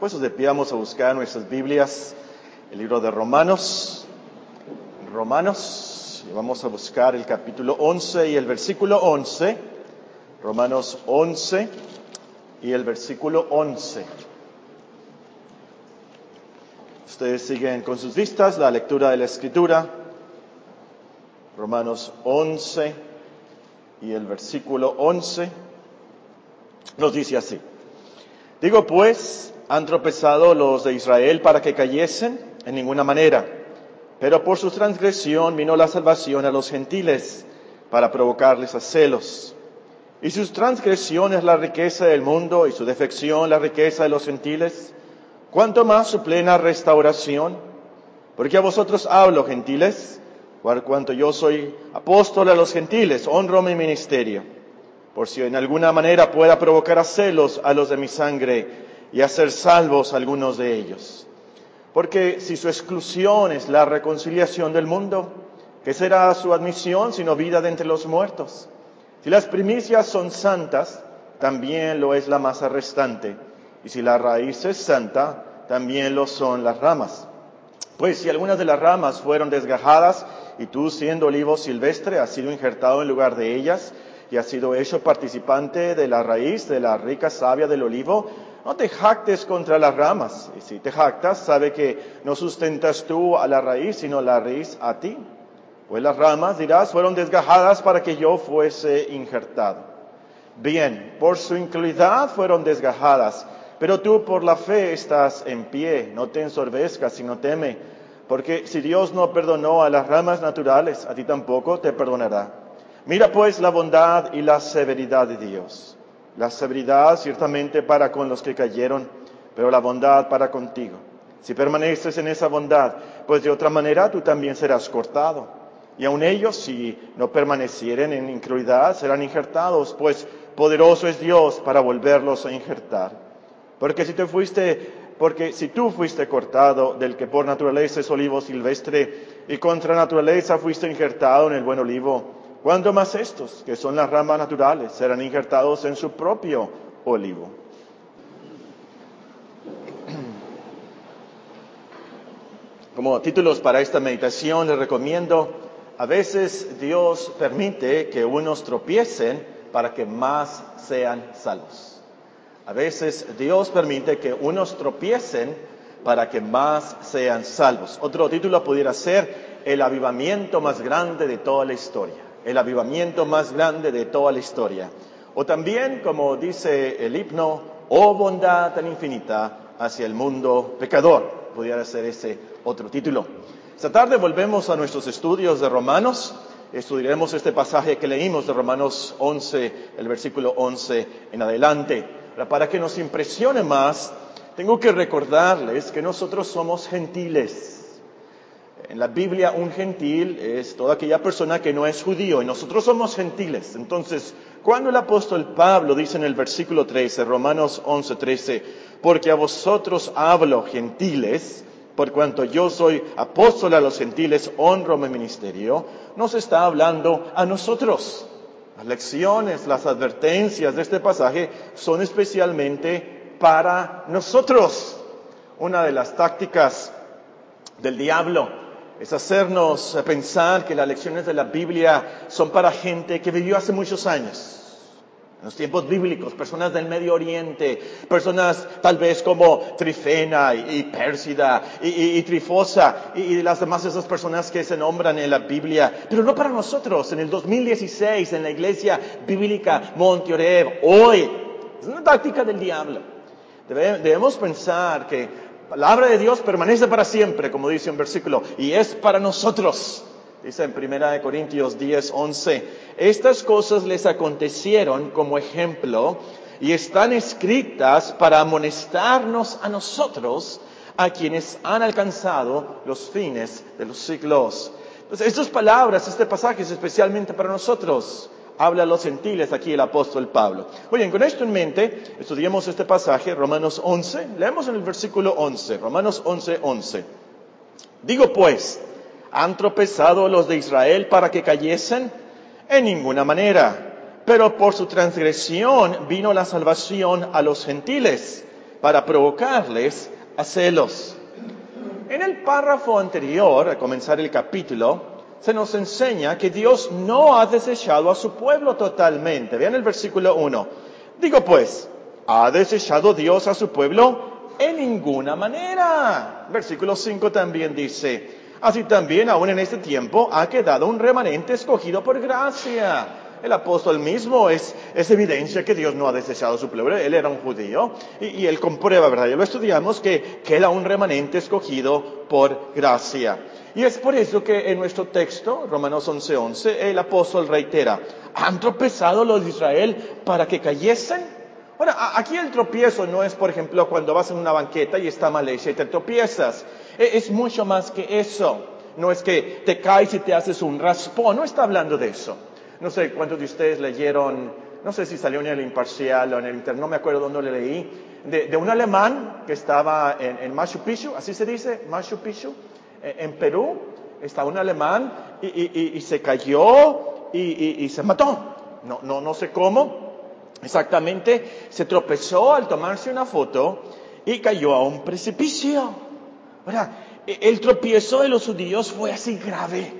Pues vamos a buscar nuestras Biblias, el libro de Romanos, Romanos, y vamos a buscar el capítulo 11 y el versículo 11, Romanos 11 y el versículo 11. Ustedes siguen con sus vistas la lectura de la escritura, Romanos 11 y el versículo 11 nos dice así. Digo pues, ¿han tropezado los de Israel para que cayesen? En ninguna manera. Pero por su transgresión vino la salvación a los gentiles para provocarles a celos. Y sus transgresiones la riqueza del mundo y su defección la riqueza de los gentiles. ¿Cuánto más su plena restauración? Porque a vosotros hablo, gentiles, por cuanto yo soy apóstol a los gentiles, honro mi ministerio por si en alguna manera pueda provocar a celos a los de mi sangre y hacer salvos algunos de ellos. Porque si su exclusión es la reconciliación del mundo, ¿qué será su admisión sino vida de entre los muertos? Si las primicias son santas, también lo es la masa restante. Y si la raíz es santa, también lo son las ramas. Pues si algunas de las ramas fueron desgajadas y tú siendo olivo silvestre has sido injertado en lugar de ellas, y has sido hecho participante de la raíz de la rica savia del olivo, no te jactes contra las ramas. Y si te jactas, sabe que no sustentas tú a la raíz, sino la raíz a ti. Pues las ramas, dirás, fueron desgajadas para que yo fuese injertado. Bien, por su incredulidad fueron desgajadas, pero tú por la fe estás en pie, no te ensorbezcas, sino teme, porque si Dios no perdonó a las ramas naturales, a ti tampoco te perdonará. Mira pues la bondad y la severidad de Dios. La severidad ciertamente para con los que cayeron, pero la bondad para contigo. Si permaneces en esa bondad, pues de otra manera tú también serás cortado. Y aun ellos, si no permanecieren en incredulidad, serán injertados, pues poderoso es Dios para volverlos a injertar. Porque si tú fuiste, porque si tú fuiste cortado del que por naturaleza es olivo silvestre y contra naturaleza fuiste injertado en el buen olivo, ¿Cuánto más estos, que son las ramas naturales, serán injertados en su propio olivo? Como títulos para esta meditación les recomiendo, a veces Dios permite que unos tropiecen para que más sean salvos. A veces Dios permite que unos tropiecen para que más sean salvos. Otro título pudiera ser el avivamiento más grande de toda la historia el avivamiento más grande de toda la historia. O también, como dice el himno, oh bondad tan infinita hacia el mundo pecador. Pudiera ser ese otro título. Esta tarde volvemos a nuestros estudios de Romanos. Estudiaremos este pasaje que leímos de Romanos 11, el versículo 11 en adelante. Para que nos impresione más, tengo que recordarles que nosotros somos gentiles. En la Biblia un gentil es toda aquella persona que no es judío y nosotros somos gentiles. Entonces, cuando el apóstol Pablo dice en el versículo 13, Romanos 11, 13, porque a vosotros hablo gentiles, por cuanto yo soy apóstol a los gentiles, honro mi ministerio, nos está hablando a nosotros. Las lecciones, las advertencias de este pasaje son especialmente para nosotros. Una de las tácticas del diablo es hacernos pensar que las lecciones de la Biblia son para gente que vivió hace muchos años. En los tiempos bíblicos, personas del Medio Oriente, personas tal vez como Trifena y, Pérsida y, Trifosa y, las demás esas personas que se nombran en la Biblia, pero no para nosotros. En el 2016, en la iglesia bíblica Monte hoy, es una táctica del diablo. debemos pensar que palabra de Dios permanece para siempre, como dice un versículo, y es para nosotros. Dice en Primera de Corintios 10, 11, estas cosas les acontecieron como ejemplo y están escritas para amonestarnos a nosotros, a quienes han alcanzado los fines de los siglos. Entonces, estas palabras, este pasaje es especialmente para nosotros habla a los gentiles aquí el apóstol Pablo. Muy con esto en mente, estudiemos este pasaje, Romanos 11. Leemos en el versículo 11, Romanos 11, 11. Digo pues, ¿han tropezado los de Israel para que cayesen? En ninguna manera. Pero por su transgresión vino la salvación a los gentiles, para provocarles a celos. En el párrafo anterior, al comenzar el capítulo, se nos enseña que Dios no ha desechado a su pueblo totalmente. Vean el versículo 1. Digo pues, ¿ha desechado Dios a su pueblo? En ninguna manera. Versículo 5 también dice, así también aún en este tiempo ha quedado un remanente escogido por gracia el apóstol mismo es, evidencia que Dios no ha desechado a su pueblo. Él era un judío y, él comprueba, ¿verdad? Ya lo estudiamos, que queda un remanente escogido por gracia. Y es por eso que en nuestro texto, Romanos 11:11, 11, el apóstol reitera, ¿han tropezado los de Israel para que cayesen? Ahora, aquí el tropiezo no es, por ejemplo, cuando vas en una banqueta y está mal hecha y te tropiezas. E, es mucho más que eso. No es que te caes y te haces un raspón, no está hablando de eso. No sé cuántos de ustedes leyeron, no sé si salió en el Imparcial o en el Internet, no me acuerdo dónde le leí, de, un alemán que estaba en, Machu Picchu, así se dice, Machu Picchu, en, Perú, estaba un alemán y, se cayó y, se mató. No, no, no sé cómo, exactamente, se tropezó al tomarse una foto y cayó a un precipicio. E, el tropiezo de los judíos fue así grave,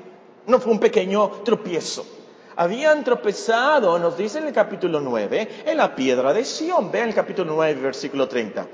no fue un pequeño tropiezo habían tropezado, nos dice en el capítulo 9, en la piedra de Sión. Vean el capítulo 9, versículo 30.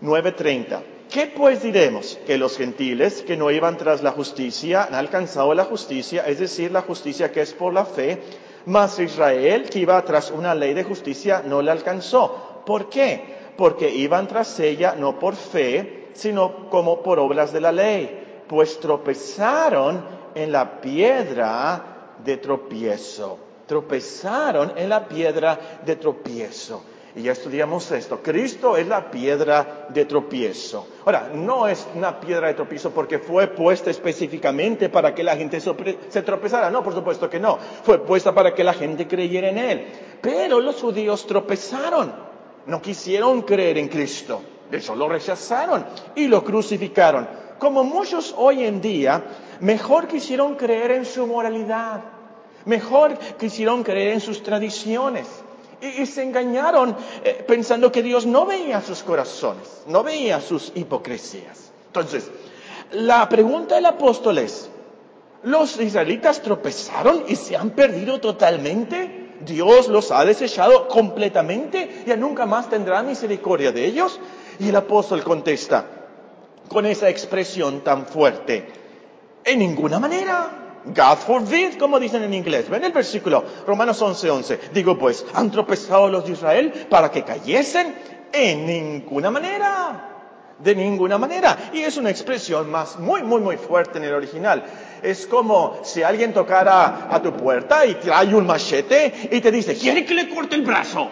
9.30. ¿Qué pues diremos? Que los gentiles que no iban tras la justicia han alcanzado la justicia, es decir, la justicia que es por la fe, mas Israel que iba tras una ley de justicia no la alcanzó. ¿Por qué? Porque iban tras ella no por fe, sino como por obras de la ley, pues tropezaron en la piedra de tropiezo. Tropezaron en la piedra de tropiezo. Y ya estudiamos esto. Cristo es la piedra de tropiezo. Ahora, no es una piedra de tropiezo porque fue puesta específicamente para que la gente se tropezara. No, por supuesto que no. Fue puesta para que la gente creyera en Él. Pero los judíos tropezaron. No quisieron creer en Cristo. De hecho, lo rechazaron y lo crucificaron. Como muchos hoy en día Mejor quisieron creer en su moralidad. Mejor quisieron creer en sus tradiciones. Y, se engañaron eh, pensando que Dios no veía sus corazones, no veía sus hipocresías. Entonces, la pregunta del apóstol es, ¿los israelitas tropezaron y se han perdido totalmente? ¿Dios los ha desechado completamente? ¿Ya nunca más tendrá misericordia de ellos? Y el apóstol contesta con esa expresión tan fuerte, en ninguna manera. God forbid, como dicen en inglés. Ven el versículo, Romanos 11:11. 11. Digo pues, ¿han tropezado los de Israel para que cayesen? En ninguna manera. De ninguna manera. Y es una expresión más, muy, muy, muy fuerte en el original. Es como si alguien tocara a tu puerta y trae un machete y te dice, ¿quiere que le corte el brazo?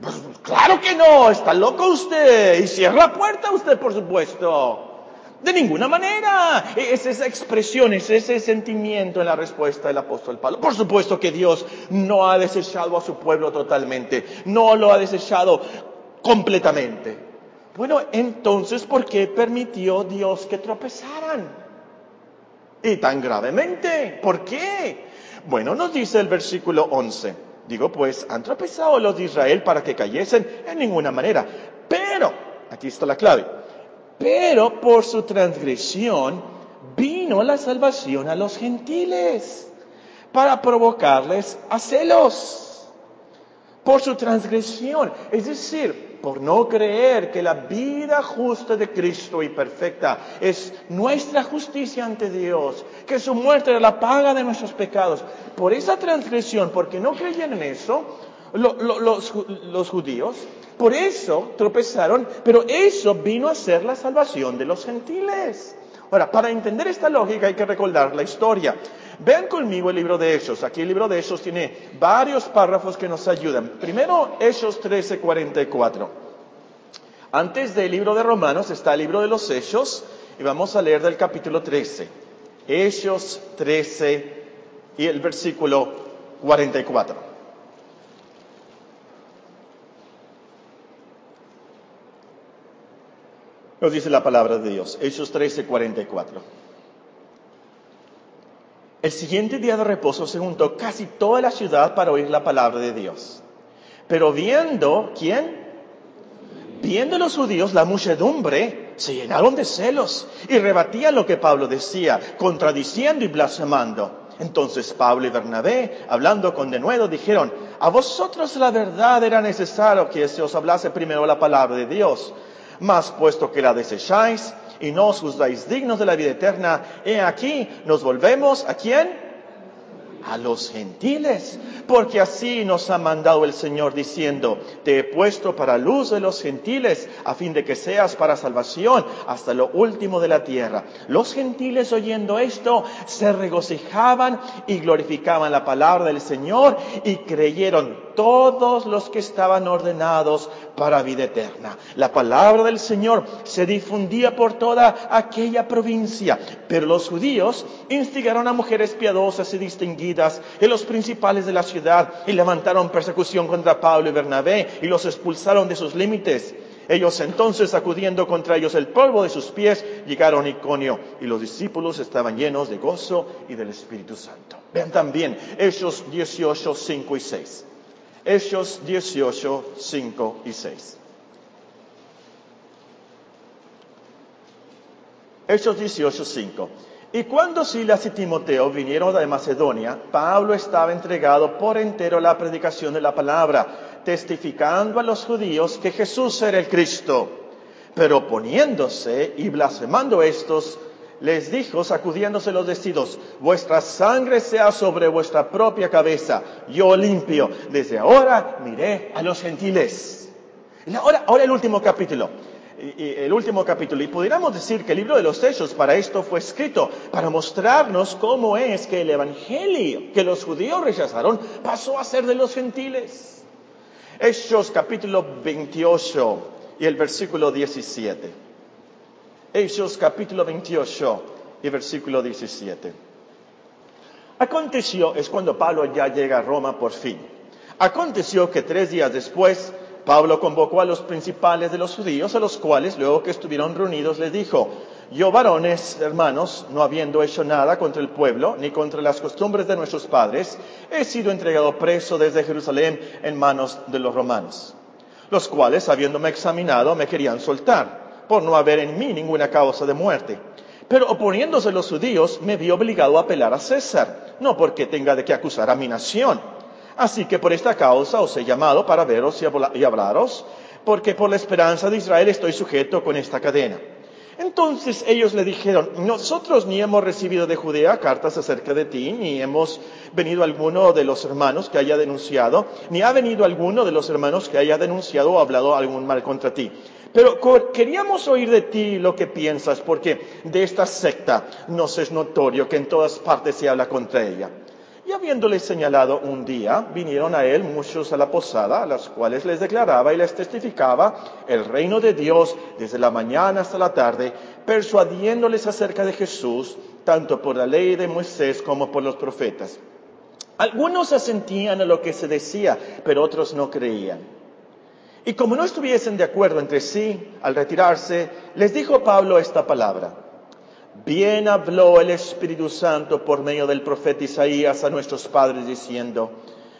Pues, claro que no, está loco usted. Y cierra la puerta usted, por supuesto. De ninguna manera. Es esa expresión, es ese sentimiento en la respuesta del apóstol Pablo. Por supuesto que Dios no ha desechado a su pueblo totalmente, no lo ha desechado completamente. Bueno, entonces, ¿por qué permitió Dios que tropezaran? Y tan gravemente, ¿por qué? Bueno, nos dice el versículo 11. Digo, pues, han tropezado los de Israel para que cayesen en ninguna manera. Pero, aquí está la clave, pero por su transgresión vino la salvación a los gentiles para provocarles a celos. Por su transgresión, es decir, por no creer que la vida justa de Cristo y perfecta es nuestra justicia ante Dios, que su muerte era la paga de nuestros pecados. Por esa transgresión, porque no creían en eso, los judíos por eso tropezaron, pero eso vino a ser la salvación de los gentiles. Ahora, para entender esta lógica hay que recordar la historia. Vean conmigo el libro de Hechos. Aquí el libro de Hechos tiene varios párrafos que nos ayudan. Primero, Hechos 13:44. Antes del libro de Romanos está el libro de los Hechos y vamos a leer del capítulo 13. Hechos 13 y el versículo 44. Nos dice la palabra de Dios, Hechos 13, 44. El siguiente día de reposo se juntó casi toda la ciudad para oír la palabra de Dios. Pero viendo, ¿quién? Viendo los judíos la muchedumbre, se llenaron de celos y rebatían lo que Pablo decía, contradiciendo y blasfemando. Entonces Pablo y Bernabé, hablando con denuedo, dijeron, a vosotros la verdad era necesario que se os hablase primero la palabra de Dios, mas puesto que la desecháis y no os juzgáis dignos de la vida eterna, he aquí, nos volvemos a quién? A los gentiles, porque así nos ha mandado el Señor diciendo, te he puesto para luz de los gentiles, a fin de que seas para salvación hasta lo último de la tierra. Los gentiles oyendo esto se regocijaban y glorificaban la palabra del Señor y creyeron todos los que estaban ordenados para vida eterna. La palabra del Señor se difundía por toda aquella provincia, pero los judíos instigaron a mujeres piadosas y distinguidas en los principales de la ciudad y levantaron persecución contra Pablo y Bernabé y los expulsaron de sus límites. Ellos entonces, sacudiendo contra ellos el polvo de sus pies, llegaron a Iconio y los discípulos estaban llenos de gozo y del Espíritu Santo. Vean también Hechos 18, 5 y 6. Hechos 18, 5 y 6. Hechos 18, 5. Y cuando Silas y Timoteo vinieron de Macedonia, Pablo estaba entregado por entero a la predicación de la palabra, testificando a los judíos que Jesús era el Cristo. Pero oponiéndose y blasfemando estos, les dijo, sacudiéndose los vestidos, vuestra sangre sea sobre vuestra propia cabeza, yo limpio. Desde ahora miré a los gentiles. Ahora, ahora el último capítulo. El último capítulo. Y pudiéramos decir que el libro de los Hechos para esto fue escrito, para mostrarnos cómo es que el Evangelio que los judíos rechazaron pasó a ser de los gentiles. Hechos capítulo 28 y el versículo 17. Hechos capítulo 28 y versículo 17. Aconteció, es cuando Pablo ya llega a Roma por fin. Aconteció que tres días después Pablo convocó a los principales de los judíos, a los cuales, luego que estuvieron reunidos, les dijo, yo varones, hermanos, no habiendo hecho nada contra el pueblo, ni contra las costumbres de nuestros padres, he sido entregado preso desde Jerusalén en manos de los romanos, los cuales, habiéndome examinado, me querían soltar por no haber en mí ninguna causa de muerte. Pero oponiéndose los judíos, me vi obligado a apelar a César, no porque tenga de qué acusar a mi nación. Así que por esta causa os he llamado para veros y hablaros, porque por la esperanza de Israel estoy sujeto con esta cadena. Entonces ellos le dijeron, nosotros ni hemos recibido de Judea cartas acerca de ti, ni hemos venido alguno de los hermanos que haya denunciado, ni ha venido alguno de los hermanos que haya denunciado o hablado algún mal contra ti. Pero queríamos oír de ti lo que piensas, porque de esta secta nos es notorio que en todas partes se habla contra ella. Habiéndole señalado un día, vinieron a él muchos a la posada, a las cuales les declaraba y les testificaba el reino de Dios desde la mañana hasta la tarde, persuadiéndoles acerca de Jesús, tanto por la ley de Moisés como por los profetas. Algunos asentían a lo que se decía, pero otros no creían. Y como no estuviesen de acuerdo entre sí, al retirarse, les dijo Pablo esta palabra. Bien habló el Espíritu Santo por medio del profeta Isaías a nuestros padres diciendo,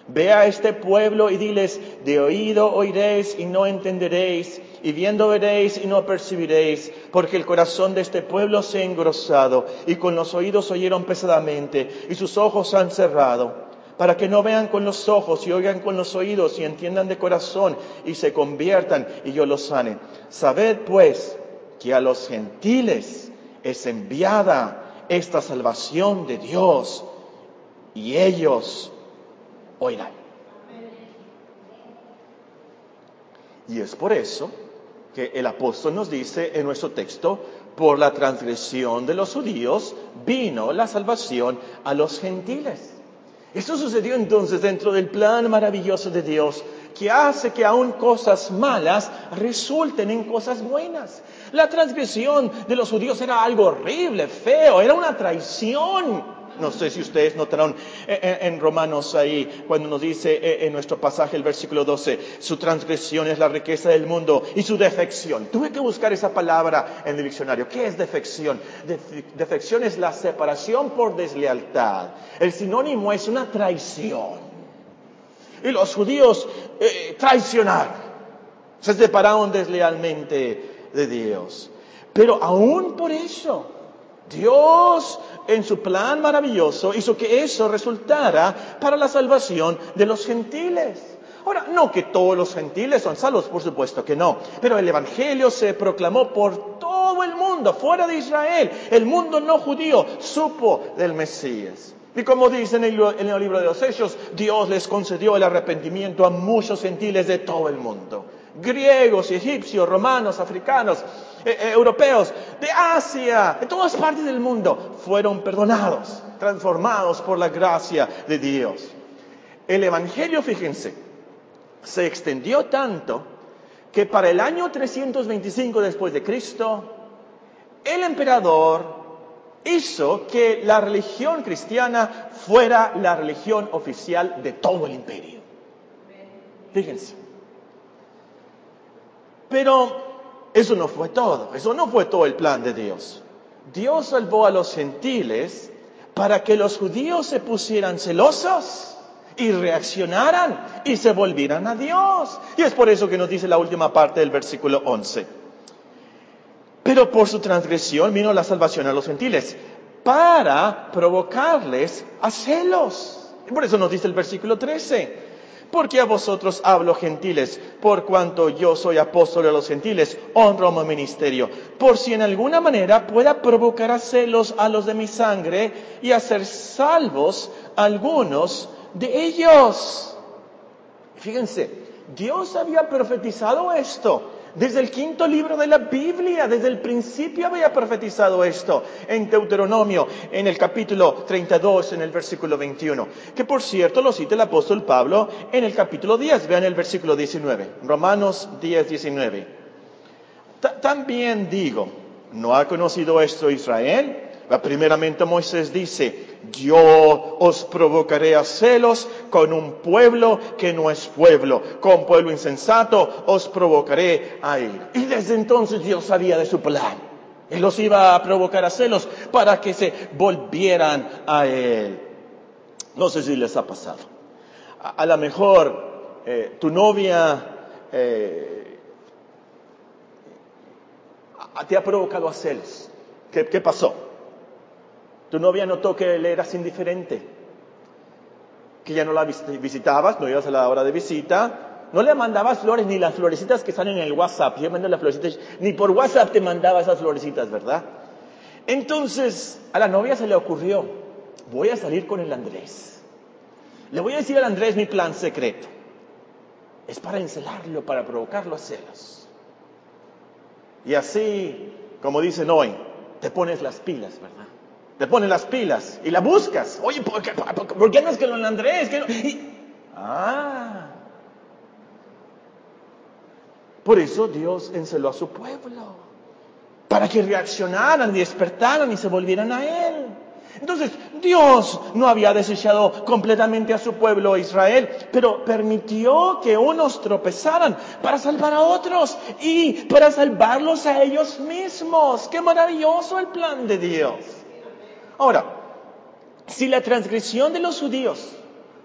Ve a este pueblo y diles, de oído oiréis y no entenderéis, y viendo veréis y no percibiréis, porque el corazón de este pueblo se ha engrosado, y con los oídos oyeron pesadamente, y sus ojos han cerrado para que no vean con los ojos y oigan con los oídos y entiendan de corazón y se conviertan y yo los sane. Sabed pues que a los gentiles es enviada esta salvación de Dios y ellos oirán. Y es por eso que el apóstol nos dice en nuestro texto, por la transgresión de los judíos vino la salvación a los gentiles. Esto sucedió entonces dentro del plan maravilloso de Dios que hace que aún cosas malas resulten en cosas buenas. La transgresión de los judíos era algo horrible, feo, era una traición. No sé si ustedes notaron en, Romanos ahí, cuando nos dice eh, en nuestro pasaje el versículo 12, su transgresión es la riqueza del mundo y su defección. Tuve que buscar esa palabra en el diccionario. ¿Qué es defección? defección es la separación por deslealtad. El sinónimo es una traición. Y los judíos eh, traicionaron. Se separaron deslealmente de Dios. Pero aún por eso, Dios en su plan maravilloso hizo que eso resultara para la salvación de los gentiles. Ahora, no que todos los gentiles son salvos, por supuesto que no, pero el Evangelio se proclamó por todo el mundo, fuera de Israel. El mundo no judío supo del Mesías. Y como dice en el, en el libro de los Hechos, Dios les concedió el arrepentimiento a muchos gentiles de todo el mundo. Griegos, egipcios, romanos, africanos, eh, eh, europeos, de Asia, de todas partes del mundo, fueron perdonados, transformados por la gracia de Dios. El Evangelio, fíjense, se extendió tanto que para el año 325 después de Cristo, el emperador hizo que la religión cristiana fuera la religión oficial de todo el imperio. Fíjense. Pero eso no fue todo, eso no fue todo el plan de Dios. Dios salvó a los gentiles para que los judíos se pusieran celosos y reaccionaran y se volvieran a Dios. Y es por eso que nos dice la última parte del versículo 11. Pero por su transgresión vino la salvación a los gentiles para provocarles a celos. Y por eso nos dice el versículo 13 porque a vosotros hablo gentiles, por cuanto yo soy apóstol de los gentiles, honro mi ministerio, por si en alguna manera pueda provocar a celos a los de mi sangre y hacer salvos algunos de ellos. Fíjense, Dios había profetizado esto desde el quinto libro de la Biblia, desde el principio había profetizado esto en Deuteronomio, en el capítulo 32, en el versículo 21. Que por cierto lo cita el apóstol Pablo en el capítulo 10, vean el versículo 19, Romanos 10, 19. También digo, ¿no ha conocido esto Israel? Primeramente Moisés dice, yo os provocaré a celos con un pueblo que no es pueblo, con pueblo insensato os provocaré a ir. Y desde entonces Dios sabía de su plan. Él los iba a provocar a celos para que se volvieran a Él. No sé si les ha pasado. A, lo mejor eh, tu novia eh, te ha provocado a celos. ¿Qué pasó? Tu novia notó que le eras indiferente, que ya no la visitabas, no ibas a la hora de visita, no le mandabas flores ni las florecitas que salen en el WhatsApp. Yo mando las florecitas, ni por WhatsApp te mandaba esas florecitas, ¿verdad? Entonces a la novia se le ocurrió, voy a salir con el Andrés. Le voy a decir al Andrés mi plan secreto. Es para encelarlo, para provocarlo a celos. Y así, como dicen hoy, te pones las pilas, ¿verdad? Te pones las pilas y la buscas. Oye, ¿por qué, por, qué no es que lo Andrés? ah. Por eso Dios enceló a su pueblo. Para que reaccionaran y despertaran y se volvieran a Él. Entonces, Dios no había desechado completamente a su pueblo Israel, pero permitió que unos tropezaran para salvar a otros y para salvarlos a ellos mismos. Qué maravilloso el plan de Dios. Ahora, si la transgresión de los judíos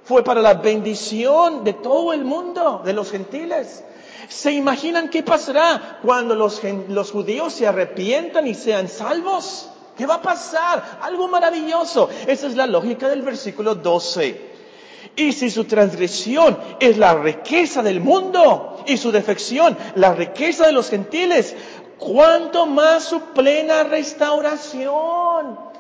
fue para la bendición de todo el mundo, de los gentiles, ¿se imaginan qué pasará cuando los, los judíos se arrepientan y sean salvos? ¿Qué va a pasar? Algo maravilloso. Esa es la lógica del versículo 12. Y si su transgresión es la riqueza del mundo y su defección la riqueza de los gentiles, ¿cuánto más su plena restauración?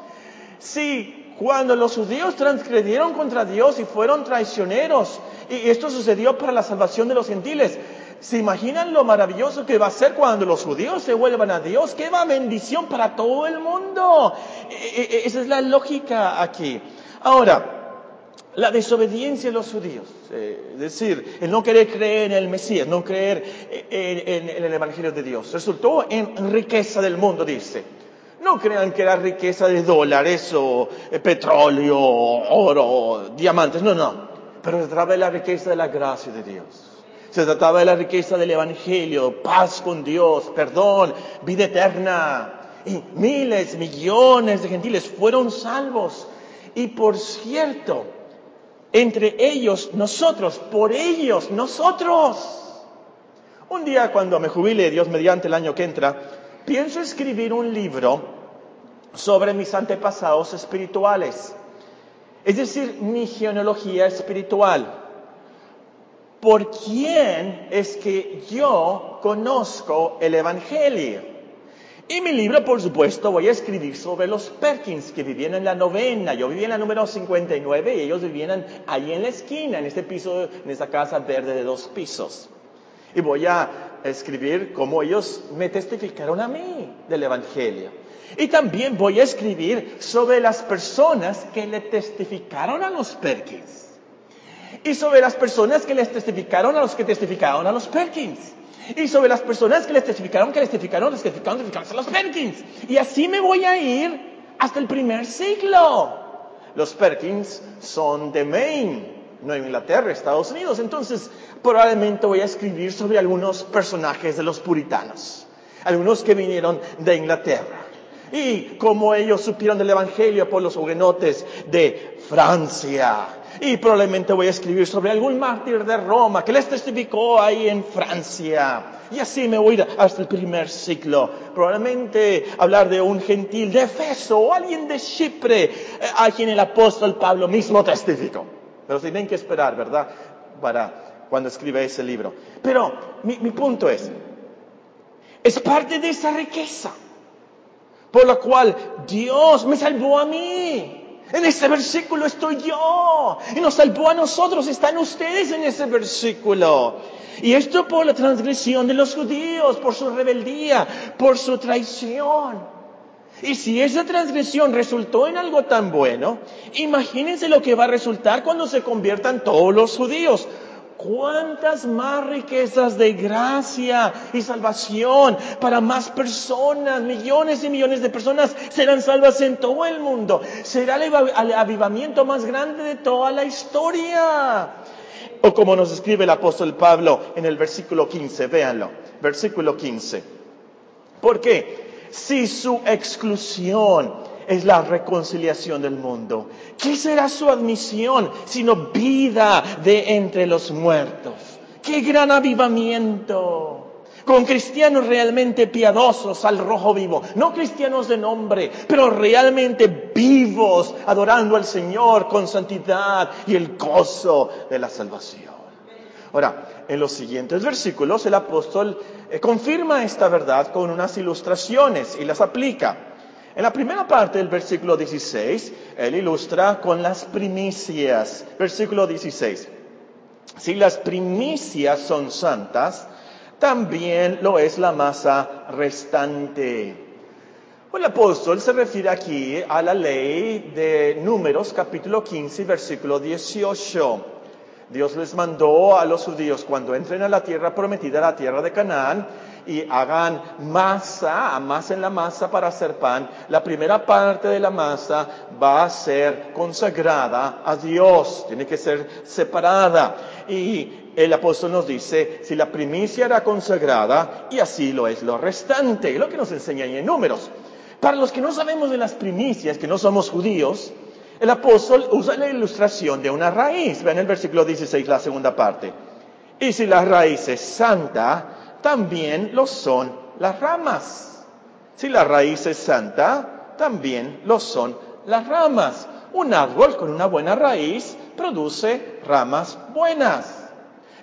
Sí, cuando los judíos transgredieron contra Dios y fueron traicioneros, y esto sucedió para la salvación de los gentiles, ¿se imaginan lo maravilloso que va a ser cuando los judíos se vuelvan a Dios? ¡Qué va bendición para todo el mundo! E, e, e, esa es la lógica aquí. Ahora, la desobediencia de los judíos, eh, es decir, el no querer creer en el Mesías, no creer en el Evangelio de Dios, resultó en riqueza del mundo, dice. No crean que era riqueza de dólares o eh, petróleo, oro, diamantes, no, no. Pero se trataba de la riqueza de la gracia de Dios. Se trataba de la riqueza del Evangelio, paz con Dios, perdón, vida eterna. Y miles, millones de gentiles fueron salvos. Y por cierto, entre ellos, nosotros, por ellos, nosotros. Un día cuando me jubile, Dios mediante el año que entra, pienso escribir un libro sobre mis antepasados espirituales. Es decir, mi genealogía espiritual. ¿Por quién es que yo conozco el Evangelio? Y mi libro, por supuesto, voy a escribir sobre los Perkins que vivían en la novena. Yo vivía en la número 59 y ellos vivían ahí en la esquina, en este piso, en esa casa verde de dos pisos. Y voy a escribir cómo ellos me testificaron a mí del Evangelio. Y también voy a escribir sobre las personas que le testificaron a los Perkins. Y sobre las personas que les testificaron a los que testificaron a los Perkins. Y sobre las personas que les testificaron, que les testificaron, les testificaron, testificaron a los Perkins. Y así me voy a ir hasta el primer siglo. Los Perkins son de Maine, no Inglaterra, Estados Unidos. Entonces, probablemente voy a escribir sobre algunos personajes de los puritanos. Algunos que vinieron de Inglaterra y cómo ellos supieron del Evangelio por los huguenotes de Francia. Y probablemente voy a escribir sobre algún mártir de Roma que les testificó ahí en Francia. Y así me voy a ir hasta el primer siglo. Probablemente hablar de un gentil de Efeso o alguien de Chipre eh, a quien el apóstol Pablo mismo testificó. Pero tienen que esperar, ¿verdad? Para cuando escriba ese libro. Pero mi, mi punto es, es parte de esa riqueza por la cual Dios me salvó a mí. En ese versículo estoy yo. Y nos salvó a nosotros. Están ustedes en ese versículo. Y esto por la transgresión de los judíos, por su rebeldía, por su traición. Y si esa transgresión resultó en algo tan bueno, imagínense lo que va a resultar cuando se conviertan todos los judíos cuántas más riquezas de gracia y salvación para más personas, millones y millones de personas serán salvas en todo el mundo. Será el avivamiento más grande de toda la historia. O como nos escribe el apóstol Pablo en el versículo 15, véanlo, versículo 15. ¿Por qué? Si su exclusión es la reconciliación del mundo. ¿Qué será su admisión sino vida de entre los muertos? ¡Qué gran avivamiento! Con cristianos realmente piadosos al rojo vivo, no cristianos de nombre, pero realmente vivos, adorando al Señor con santidad y el gozo de la salvación. Ahora, en los siguientes versículos el apóstol confirma esta verdad con unas ilustraciones y las aplica. En la primera parte del versículo 16, él ilustra con las primicias. Versículo 16. Si las primicias son santas, también lo es la masa restante. El apóstol se refiere aquí a la ley de Números capítulo 15, versículo 18. Dios les mandó a los judíos cuando entren a la tierra prometida, la tierra de Canaán, y hagan masa, amasen la masa para hacer pan, la primera parte de la masa va a ser consagrada a Dios, tiene que ser separada. Y el apóstol nos dice, si la primicia era consagrada, y así lo es lo restante, lo que nos enseña en números. Para los que no sabemos de las primicias, que no somos judíos, el apóstol usa la ilustración de una raíz. Vean el versículo 16, la segunda parte. Y si la raíz es santa, también lo son las ramas. Si la raíz es santa, también lo son las ramas. Un árbol con una buena raíz produce ramas buenas.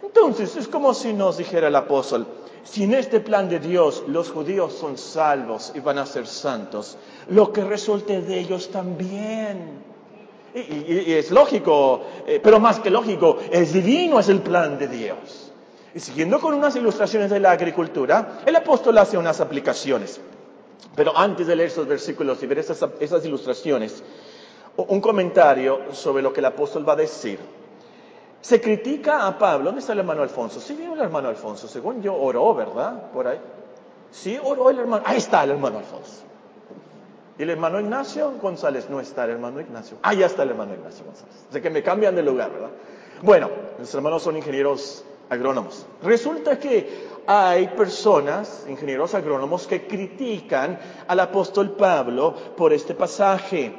Entonces es como si nos dijera el apóstol, si en este plan de Dios los judíos son salvos y van a ser santos, lo que resulte de ellos también. Y, es lógico, eh, pero más que lógico, es divino, es el plan de Dios. Y siguiendo con unas ilustraciones de la agricultura, el apóstol hace unas aplicaciones. Pero antes de leer esos versículos y ver esas, ilustraciones, un comentario sobre lo que el apóstol va a decir. Se critica a Pablo. ¿Dónde está el hermano Alfonso? Sí, vino el hermano Alfonso. Según yo, oró, ¿verdad? Por ahí. Sí, oró el hermano. Ahí está el hermano Alfonso. ¿Y el hermano Ignacio González? No está el hermano Ignacio. Ah, ya está el hermano Ignacio González. De que me cambian de lugar, ¿verdad? Bueno, nuestros hermanos son ingenieros agrónomos. Resulta que hay personas, ingenieros agrónomos, que critican al apóstol Pablo por este pasaje.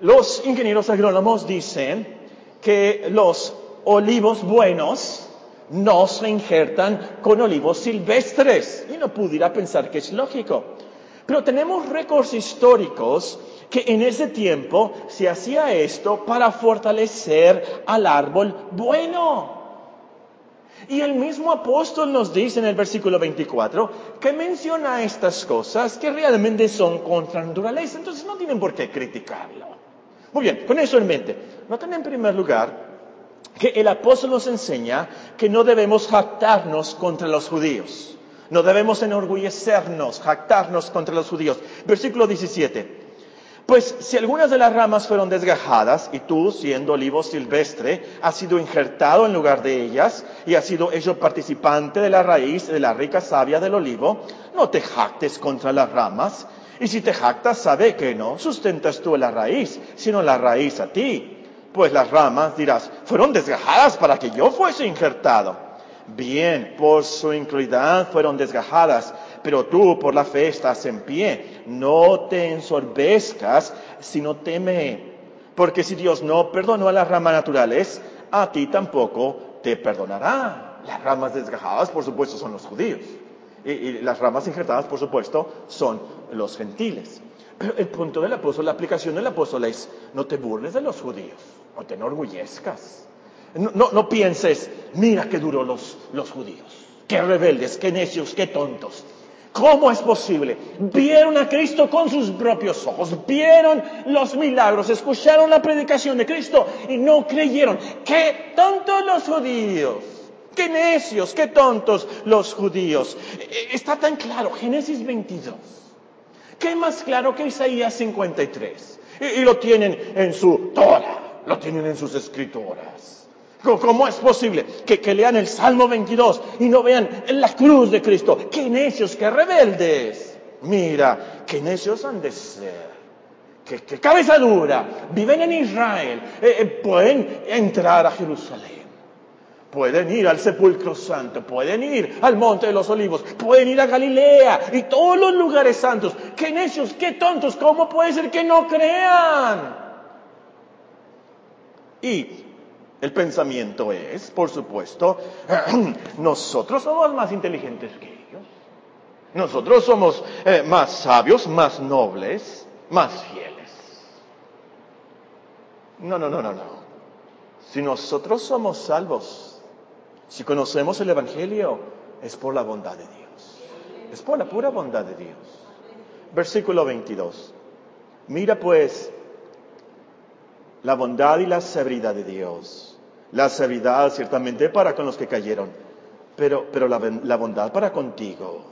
Los ingenieros agrónomos dicen que los olivos buenos no se injertan con olivos silvestres. Y no pudiera pensar que es lógico. Pero tenemos récords históricos que en ese tiempo se hacía esto para fortalecer al árbol bueno. Y el mismo apóstol nos dice en el versículo 24 que menciona estas cosas que realmente son contra naturaleza, entonces no tienen por qué criticarlo. Muy bien, con eso en mente, noten en primer lugar que el apóstol nos enseña que no debemos jactarnos contra los judíos. No debemos enorgullecernos, jactarnos contra los judíos. Versículo 17. Pues si algunas de las ramas fueron desgajadas y tú, siendo olivo silvestre, has sido injertado en lugar de ellas y has sido hecho participante de la raíz de la rica savia del olivo, no te jactes contra las ramas. Y si te jactas, sabe que no sustentas tú la raíz, sino la raíz a ti. Pues las ramas, dirás, fueron desgajadas para que yo fuese injertado. Bien, por su incredulidad fueron desgajadas, pero tú por la fe estás en pie. No te ensorbezcas, sino teme. Porque si Dios no perdonó a las ramas naturales, a ti tampoco te perdonará. Las ramas desgajadas, por supuesto, son los judíos. Y, las ramas injertadas, por supuesto, son los gentiles. El punto del apóstol, la aplicación del apóstol es, no te burles de los judíos, no te enorgullezcas. No, pienses, mira qué duros los, los judíos, qué rebeldes, qué necios, qué tontos. ¿Cómo es posible? Vieron a Cristo con sus propios ojos, vieron los milagros, escucharon la predicación de Cristo y no creyeron. ¡Qué tontos los judíos! ¡Qué necios, qué tontos los judíos! E, está tan claro, Génesis 22. ¿Qué más claro que Isaías 53? Y, y lo tienen en su Torah, lo tienen en sus escrituras. ¿Cómo es posible que, lean el Salmo 22 y no vean la cruz de Cristo? ¡Qué necios, qué rebeldes! Mira, qué necios han de ser. ¡Qué, cabeza dura! Viven en Israel. Eh, eh, pueden entrar a Jerusalén. Pueden ir al sepulcro santo, pueden ir al monte de los olivos, pueden ir a Galilea y todos los lugares santos. ¡Qué necios, qué tontos! ¿Cómo puede ser que no crean? Y el pensamiento es, por supuesto, nosotros somos más inteligentes que ellos. Nosotros somos eh, más sabios, más nobles, más fieles. No, no, no, no, no. Si nosotros somos salvos, si conocemos el Evangelio, es por la bondad de Dios. Es por la pura bondad de Dios. Versículo 22. Mira pues la bondad y la severidad de Dios la severidad ciertamente para con los que cayeron, pero, pero la, bondad para contigo.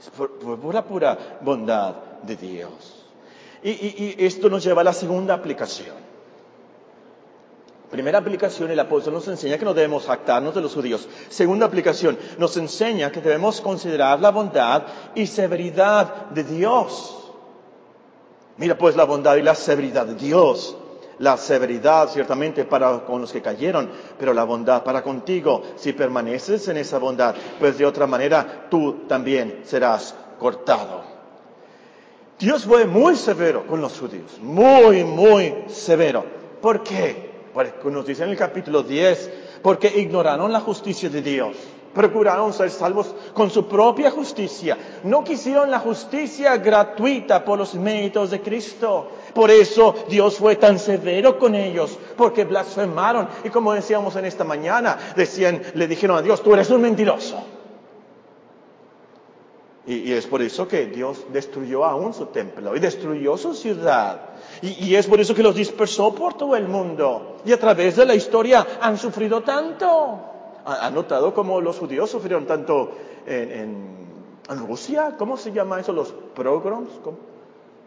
Es por, pura, pura bondad de Dios. Y, y esto nos lleva a la segunda aplicación. Primera aplicación, el apóstol nos enseña que no debemos jactarnos de los judíos. Segunda aplicación, nos enseña que debemos considerar la bondad y severidad de Dios. Mira pues la bondad y la severidad de Dios la severidad ciertamente para con los que cayeron, pero la bondad para contigo. Si permaneces en esa bondad, pues de otra manera tú también serás cortado. Dios fue muy severo con los judíos, muy, muy severo. ¿Por qué? Porque nos dice en el capítulo 10, porque ignoraron la justicia de Dios procuraron ser salvos con su propia justicia. No quisieron la justicia gratuita por los méritos de Cristo. Por eso Dios fue tan severo con ellos, porque blasfemaron. Y como decíamos en esta mañana, decían, le dijeron a Dios, tú eres un mentiroso. Y, es por eso que Dios destruyó aún su templo y destruyó su ciudad. Y, y, es por eso que los dispersó por todo el mundo. Y a través de la historia han sufrido tanto. ¿Ha notado cómo los judíos sufrieron tanto en, Rusia? ¿Cómo se llama eso? Los pogroms.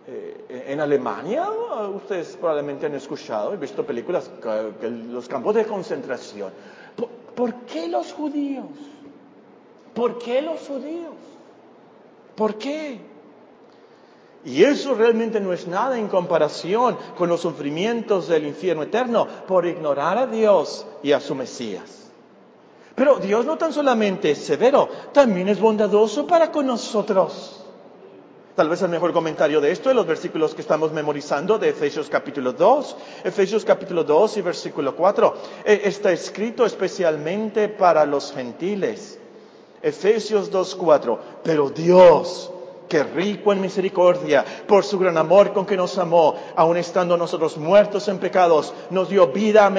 Eh, en Alemania, ustedes probablemente han escuchado y visto películas, que, los campos de concentración. ¿Por, qué los judíos? ¿Por qué los judíos? ¿Por qué? Y eso realmente no es nada en comparación con los sufrimientos del infierno eterno por ignorar a Dios y a su Mesías. Pero Dios no tan solamente es severo, también es bondadoso para con nosotros. Tal vez el mejor comentario de esto es los versículos que estamos memorizando de Efesios capítulo 2. Efesios capítulo 2 y versículo 4. E, está escrito especialmente para los gentiles. Efesios 2, 4. Pero Dios que rico en misericordia, por su gran amor con que nos amó, aun estando nosotros muertos en pecados, nos dio vida,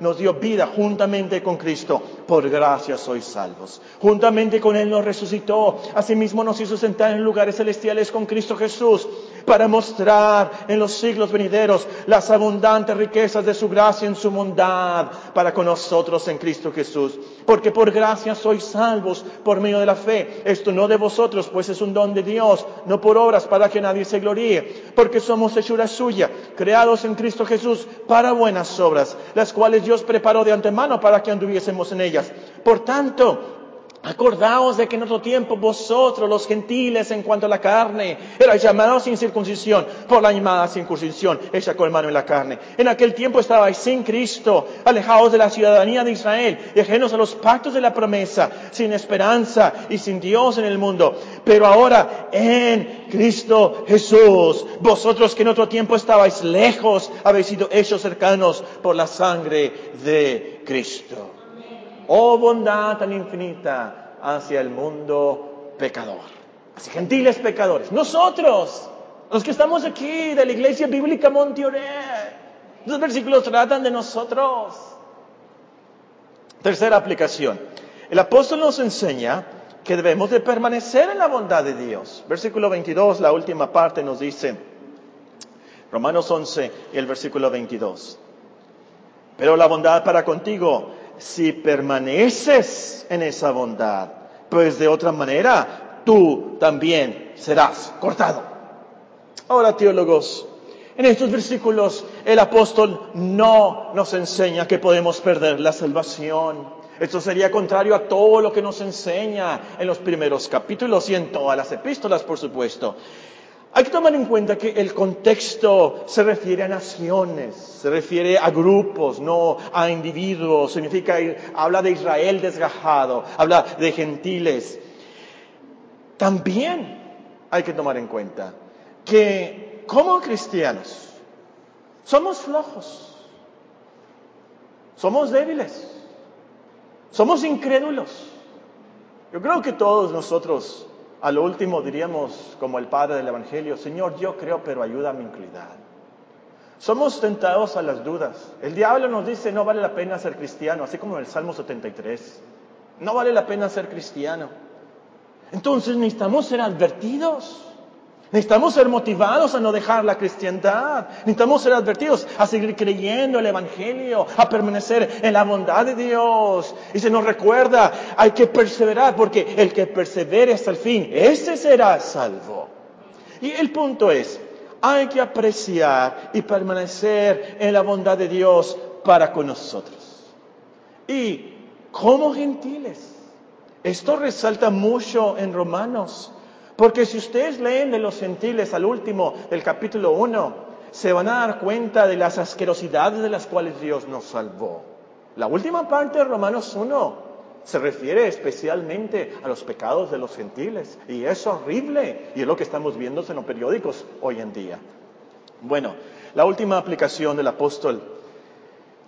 nos dio vida juntamente con Cristo. Por gracia sois salvos. Juntamente con Él nos resucitó. Asimismo nos hizo sentar en lugares celestiales con Cristo Jesús para mostrar en los siglos venideros las abundantes riquezas de su gracia en su bondad para con nosotros en Cristo Jesús. Porque por gracia sois salvos por medio de la fe. Esto no de vosotros, pues es un don de Dios, no por obras para que nadie se gloríe. Porque somos hechura suya, creados en Cristo Jesús para buenas obras, las cuales Dios preparó de antemano para que anduviésemos en ellas. Por tanto, Acordaos de que en otro tiempo vosotros, los gentiles, en cuanto a la carne, erais llamados sin circuncisión por la llamada circuncisión hecha con mano en la carne. En aquel tiempo estabais sin Cristo, alejados de la ciudadanía de Israel y ajenos a los pactos de la promesa, sin esperanza y sin Dios en el mundo. Pero ahora en Cristo Jesús, vosotros que en otro tiempo estabais lejos, habéis sido hechos cercanos por la sangre de Cristo. Oh bondad tan infinita hacia el mundo pecador. Así gentiles pecadores. Nosotros, los que estamos aquí de la Iglesia Bíblica Monteoré. Los versículos tratan de nosotros. Tercera aplicación. El apóstol nos enseña que debemos de permanecer en la bondad de Dios. Versículo 22, la última parte nos dice, Romanos 11 y el versículo 22. Pero la bondad para contigo si permaneces en esa bondad, pues de otra manera tú también serás cortado. Ahora, teólogos, en estos versículos el apóstol no nos enseña que podemos perder la salvación. Esto sería contrario a todo lo que nos enseña en los primeros capítulos y en todas las epístolas, por supuesto. Hay que tomar en cuenta que el contexto se refiere a naciones, se refiere a grupos, no a individuos. Significa, habla de Israel desgajado, habla de gentiles. También hay que tomar en cuenta que como cristianos somos flojos, somos débiles, somos incrédulos. Yo creo que todos nosotros a lo último diríamos, como el Padre del Evangelio, Señor, yo creo, pero ayuda a mi inclinación. Somos tentados a las dudas. El diablo nos dice, no vale la pena ser cristiano, así como en el Salmo 73. No vale la pena ser cristiano. Entonces necesitamos ser advertidos. Necesitamos ser motivados a no dejar la cristiandad. Necesitamos ser advertidos a seguir creyendo el Evangelio, a permanecer en la bondad de Dios. Y se nos recuerda, hay que perseverar porque el que persevere hasta el fin, ese será salvo. Y el punto es, hay que apreciar y permanecer en la bondad de Dios para con nosotros. Y como gentiles, esto resalta mucho en Romanos. Porque si ustedes leen de los gentiles al último del capítulo 1, se van a dar cuenta de las asquerosidades de las cuales Dios nos salvó. La última parte de Romanos 1 se refiere especialmente a los pecados de los gentiles. Y es horrible. Y es lo que estamos viendo en los periódicos hoy en día. Bueno, la última aplicación del apóstol.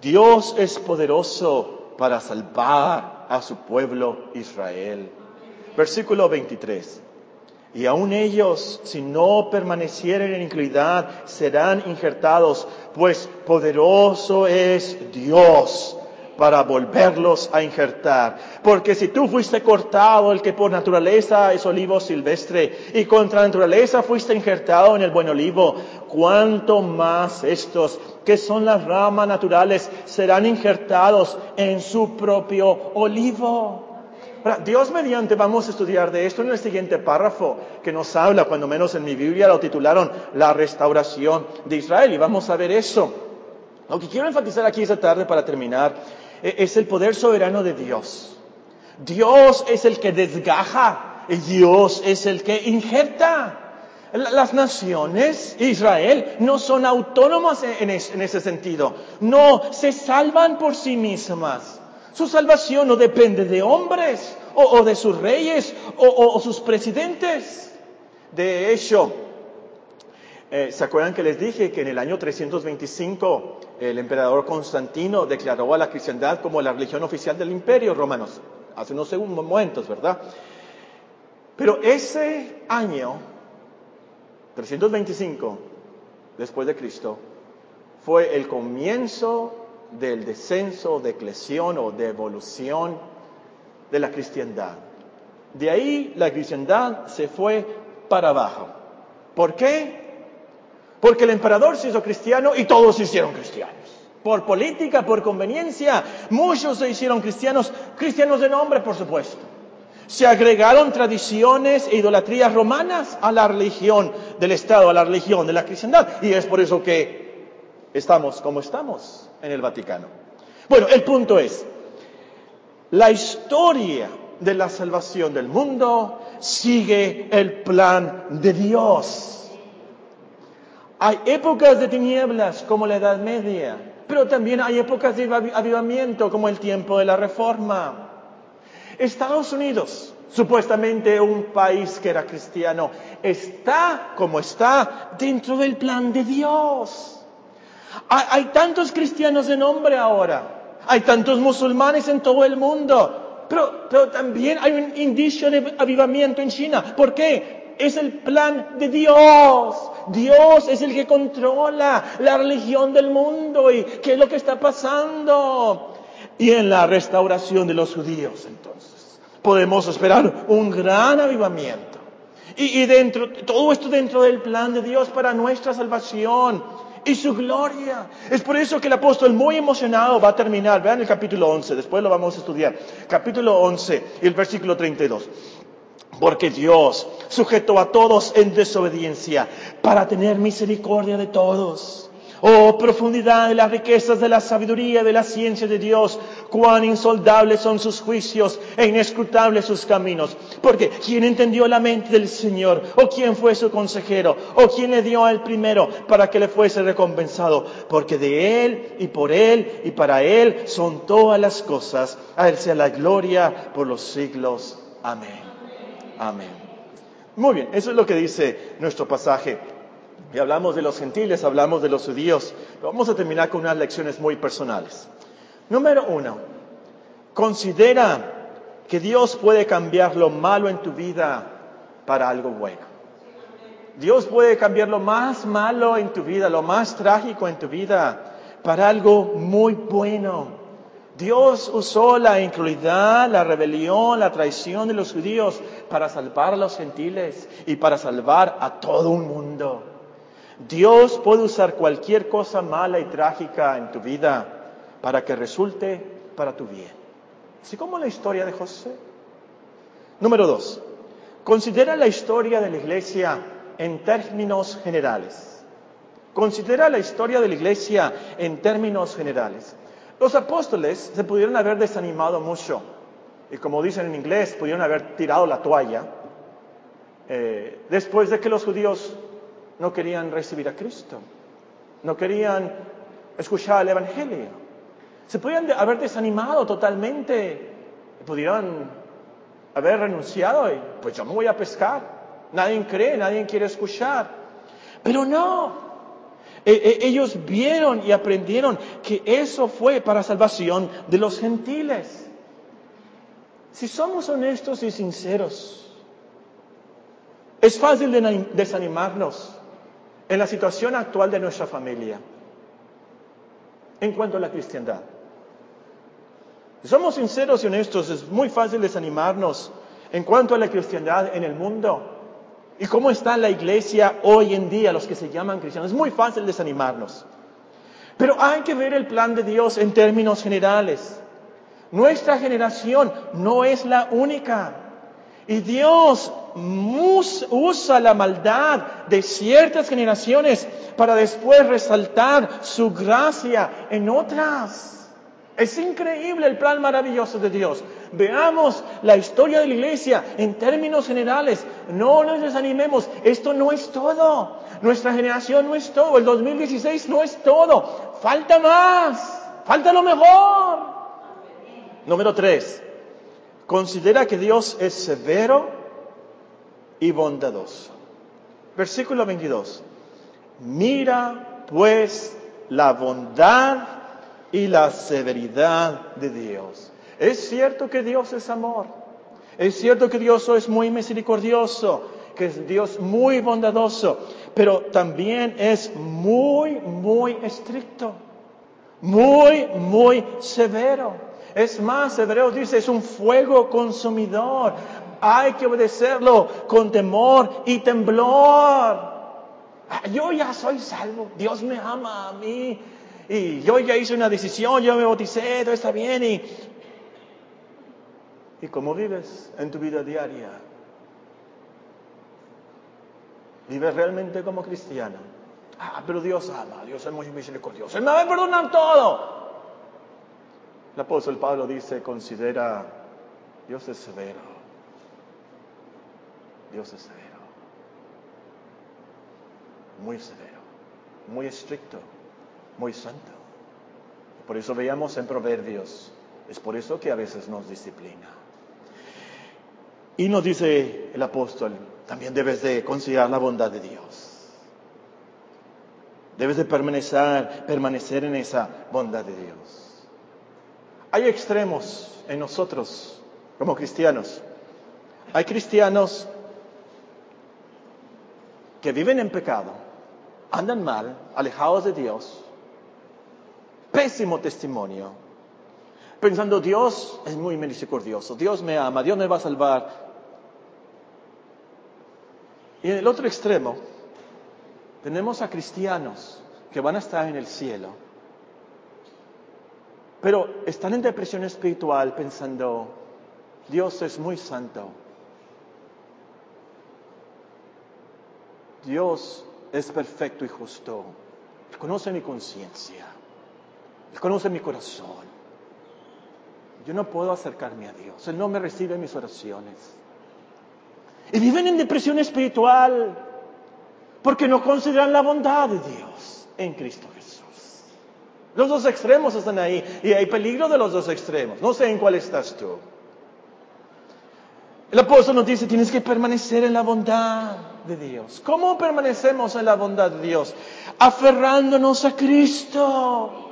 Dios es poderoso para salvar a su pueblo Israel. Versículo 23. Y aun ellos, si no permanecieren en iniquidad, serán injertados, pues poderoso es Dios para volverlos a injertar. Porque si tú fuiste cortado, el que por naturaleza es olivo silvestre, y contra naturaleza fuiste injertado en el buen olivo, cuánto más estos, que son las ramas naturales, serán injertados en su propio olivo. Dios mediante vamos a estudiar de esto en el siguiente párrafo que nos habla, cuando menos en mi Biblia lo titularon La restauración de Israel y vamos a ver eso. Lo que quiero enfatizar aquí esta tarde para terminar e-, es el poder soberano de Dios. Dios es el que desgaja, Dios es el que injerta. Las naciones, Israel, no son autónomas en ese sentido. No se salvan por sí mismas. Su salvación no depende de hombres o, de sus reyes o, sus presidentes. De hecho, eh, ¿se acuerdan que les dije que en el año 325 el emperador Constantino declaró a la cristiandad como la religión oficial del imperio romanos? Hace unos segundos momentos, ¿verdad? Pero ese año, 325 después de Cristo, fue el comienzo del descenso, de eclesión o de evolución de la cristiandad. De ahí la cristiandad se fue para abajo. ¿Por qué? Porque el emperador se hizo cristiano y todos se hicieron cristianos. Por política, por conveniencia, muchos se hicieron cristianos, cristianos de nombre, por supuesto. Se agregaron tradiciones e idolatrías romanas a la religión del Estado, a la religión de la cristiandad. Y es por eso que estamos como estamos en el Vaticano. Bueno, el punto es, la historia de la salvación del mundo sigue el plan de Dios. Hay épocas de tinieblas como la Edad Media, pero también hay épocas de avivamiento como el tiempo de la Reforma. Estados Unidos, supuestamente un país que era cristiano, está como está dentro del plan de Dios. Hay, tantos cristianos de nombre ahora, hay tantos musulmanes en todo el mundo, pero, pero también hay un indicio de avivamiento en China. ¿Por qué? Es el plan de Dios. Dios es el que controla la religión del mundo y qué es lo que está pasando. Y en la restauración de los judíos, entonces, podemos esperar un gran avivamiento. Y, y dentro, todo esto dentro del plan de Dios para nuestra salvación y su gloria. Es por eso que el apóstol muy emocionado va a terminar. Vean el capítulo 11, después lo vamos a estudiar. Capítulo 11 y el versículo 32. Porque Dios sujetó a todos en desobediencia para tener misericordia de todos Oh, profundidad de las riquezas de la sabiduría, de la ciencia de Dios. Cuán insondables son sus juicios e inescrutables sus caminos. Porque ¿quién entendió la mente del Señor? ¿O quién fue su consejero? ¿O quién le dio al primero para que le fuese recompensado? Porque de Él y por Él y para Él son todas las cosas. A Él sea la gloria por los siglos. Amén. Amén. Muy bien, eso es lo que dice nuestro pasaje y hablamos de los gentiles, hablamos de los judíos. Vamos a terminar con unas lecciones muy personales. Número uno, considera que Dios puede cambiar lo malo en tu vida para algo bueno. Dios puede cambiar lo más malo en tu vida, lo más trágico en tu vida, para algo muy bueno. Dios usó la incredulidad, la rebelión, la traición de los judíos para salvar a los gentiles y para salvar a todo un mundo. Dios puede usar cualquier cosa mala y trágica en tu vida para que resulte para tu bien. Así como la historia de José. Número dos, considera la historia de la iglesia en términos generales. Considera la historia de la iglesia en términos generales. Los apóstoles se pudieron haber desanimado mucho y como dicen en inglés, pudieron haber tirado la toalla eh, después de que los judíos no querían recibir a Cristo, no querían escuchar el Evangelio. Se podían haber desanimado totalmente, pudieran haber renunciado y pues yo me voy a pescar. Nadie cree, nadie quiere escuchar. Pero no, e, e, ellos vieron y aprendieron que eso fue para salvación de los gentiles. Si somos honestos y sinceros, es fácil desanimarnos en la situación actual de nuestra familia en cuanto a la cristiandad. Somos sinceros y honestos, es muy fácil desanimarnos en cuanto a la cristiandad en el mundo y cómo está la iglesia hoy en día, los que se llaman cristianos. Es muy fácil desanimarnos. Pero hay que ver el plan de Dios en términos generales. Nuestra generación no es la única. Y Dios usa la maldad de ciertas generaciones para después resaltar su gracia en otras. Es increíble el plan maravilloso de Dios. Veamos la historia de la iglesia en términos generales. No nos desanimemos. Esto no es todo. Nuestra generación no es todo. El 2016 no es todo. Falta más. Falta lo mejor. Número tres. Considera que Dios es severo y bondadoso. Versículo 22. Mira pues la bondad y la severidad de Dios. Es cierto que Dios es amor. Es cierto que Dios es muy misericordioso, que es Dios muy bondadoso, pero también es muy, muy estricto, muy, muy severo. Es más, Hebreos dice, es un fuego consumidor. Hay que obedecerlo con temor y temblor. Ah, yo ya soy salvo, Dios me ama a mí y yo ya hice una decisión, yo me bauticé, todo está bien y... ¿Y cómo vives en tu vida diaria? ¿Vives realmente como cristiano? Ah, pero Dios ama, Dios es muy misericordioso, Él me va a perdonar todo. El apóstol Pablo dice, considera, Dios es severo, Dios es severo muy severo, muy estricto, muy santo. Por eso veamos en Proverbios, es por eso que a veces nos disciplina. Y nos dice el apóstol, también debes de considerar la bondad de Dios. Debes de permanecer, permanecer en esa bondad de Dios. Hay extremos en nosotros como cristianos. Hay cristianos que viven en pecado, andan mal, alejados de Dios, pésimo testimonio, pensando Dios es muy misericordioso, Dios me ama, Dios me va a salvar. Y en el otro extremo tenemos a cristianos que van a estar en el cielo, pero están en depresión espiritual pensando, Dios es muy santo. Dios es perfecto y justo. Él conoce mi conciencia. Él conoce mi corazón. Yo no puedo acercarme a Dios. Él no me recibe mis oraciones. Y viven en depresión espiritual porque no consideran la bondad de Dios en Cristo. Los dos extremos están ahí y hay peligro de los dos extremos. No sé en cuál estás tú. El apóstol nos dice, tienes que permanecer en la bondad de Dios. ¿Cómo permanecemos en la bondad de Dios? Aferrándonos a Cristo,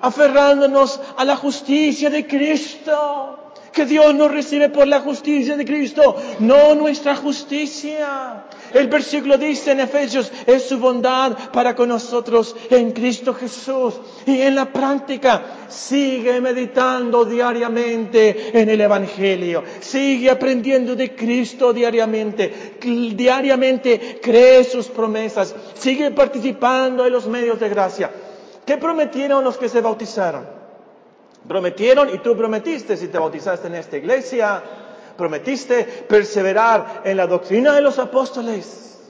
aferrándonos a la justicia de Cristo. Que Dios nos recibe por la justicia de Cristo, no nuestra justicia. El versículo dice en Efesios, es su bondad para con nosotros en Cristo Jesús. Y en la práctica, sigue meditando diariamente en el Evangelio. Sigue aprendiendo de Cristo diariamente. Diariamente cree sus promesas. Sigue participando en los medios de gracia. ¿Qué prometieron los que se bautizaron? Prometieron y tú prometiste si te bautizaste en esta iglesia, prometiste perseverar en la doctrina de los apóstoles,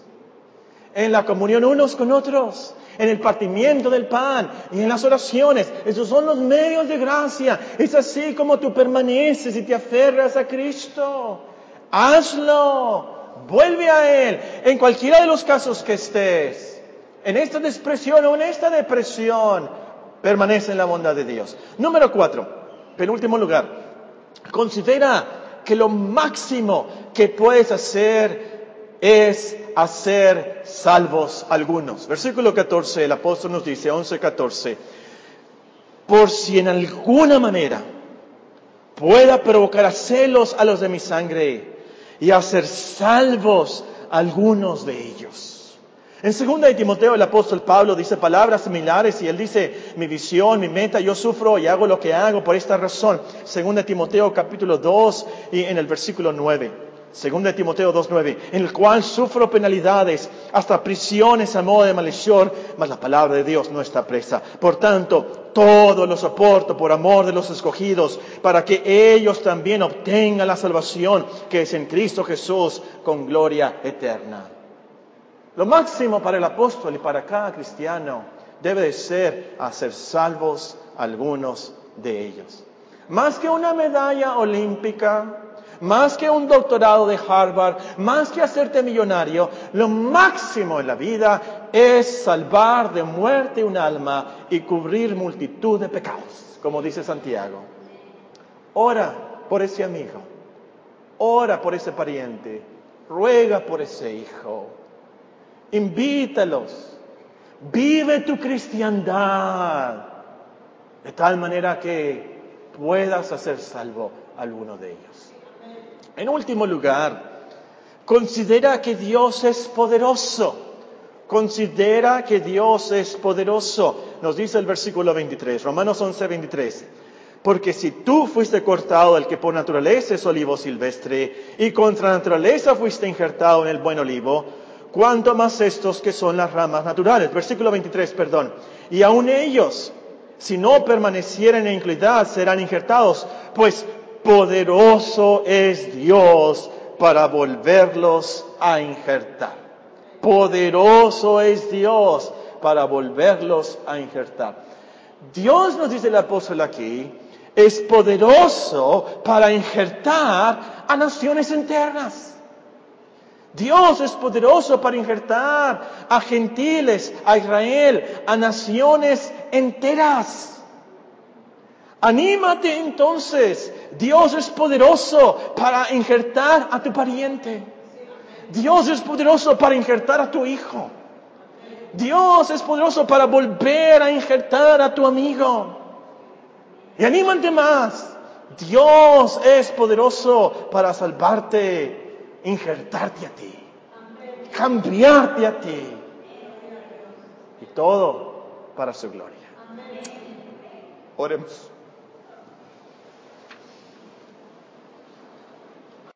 en la comunión unos con otros, en el partimiento del pan y en las oraciones. Esos son los medios de gracia. Es así como tú permaneces y te aferras a Cristo. Hazlo. Vuelve a Él en cualquiera de los casos que estés. En esta depresión o en esta depresión permanece en la bondad de Dios. Número cuatro, penúltimo lugar, considera que lo máximo que puedes hacer es hacer salvos algunos. Versículo 14, el apóstol nos dice, 11, 14, por si en alguna manera pueda provocar a celos a los de mi sangre y hacer salvos algunos de ellos. En segunda de Timoteo el apóstol Pablo dice palabras similares y él dice, mi visión, mi meta, yo sufro y hago lo que hago por esta razón. Segunda de Timoteo capítulo 2 y en el versículo 9. Segunda de Timoteo 2.9, en el cual sufro penalidades, hasta prisiones a modo de maldición, mas la palabra de Dios no está presa. Por tanto, todo lo soporto por amor de los escogidos, para que ellos también obtengan la salvación que es en Cristo Jesús con gloria eterna. Lo máximo para el apóstol y para cada cristiano debe de ser hacer salvos algunos de ellos. Más que una medalla olímpica, más que un doctorado de Harvard, más que hacerte millonario, lo máximo en la vida es salvar de muerte un alma y cubrir multitud de pecados, como dice Santiago. Ora por ese amigo, ora por ese pariente, ruega por ese hijo, invítalos, vive tu cristiandad de tal manera que puedas hacer salvo a alguno de ellos. En último lugar, considera que Dios es poderoso. Considera que Dios es poderoso. Nos dice el versículo 23, Romanos 11, 23. Porque si tú fuiste cortado del que por naturaleza es olivo silvestre y contra naturaleza fuiste injertado en el buen olivo, cuanto más estos que son las ramas naturales. Versículo 23, perdón. Y aun ellos, si no permanecieren en iniquidad, serán injertados, pues poderoso es Dios para volverlos a injertar. Poderoso es Dios para volverlos a injertar. Dios nos dice el apóstol aquí, es poderoso para injertar a naciones enteras. Dios es poderoso para injertar a gentiles, a Israel, a naciones enteras. Anímate entonces. Dios es poderoso para injertar a tu pariente. Dios es poderoso para injertar a tu hijo. Dios es poderoso para volver a injertar a tu amigo. Y anímate más. Dios es poderoso para salvarte, injertarte a ti, cambiarte a ti. Y todo para su gloria. Oremos.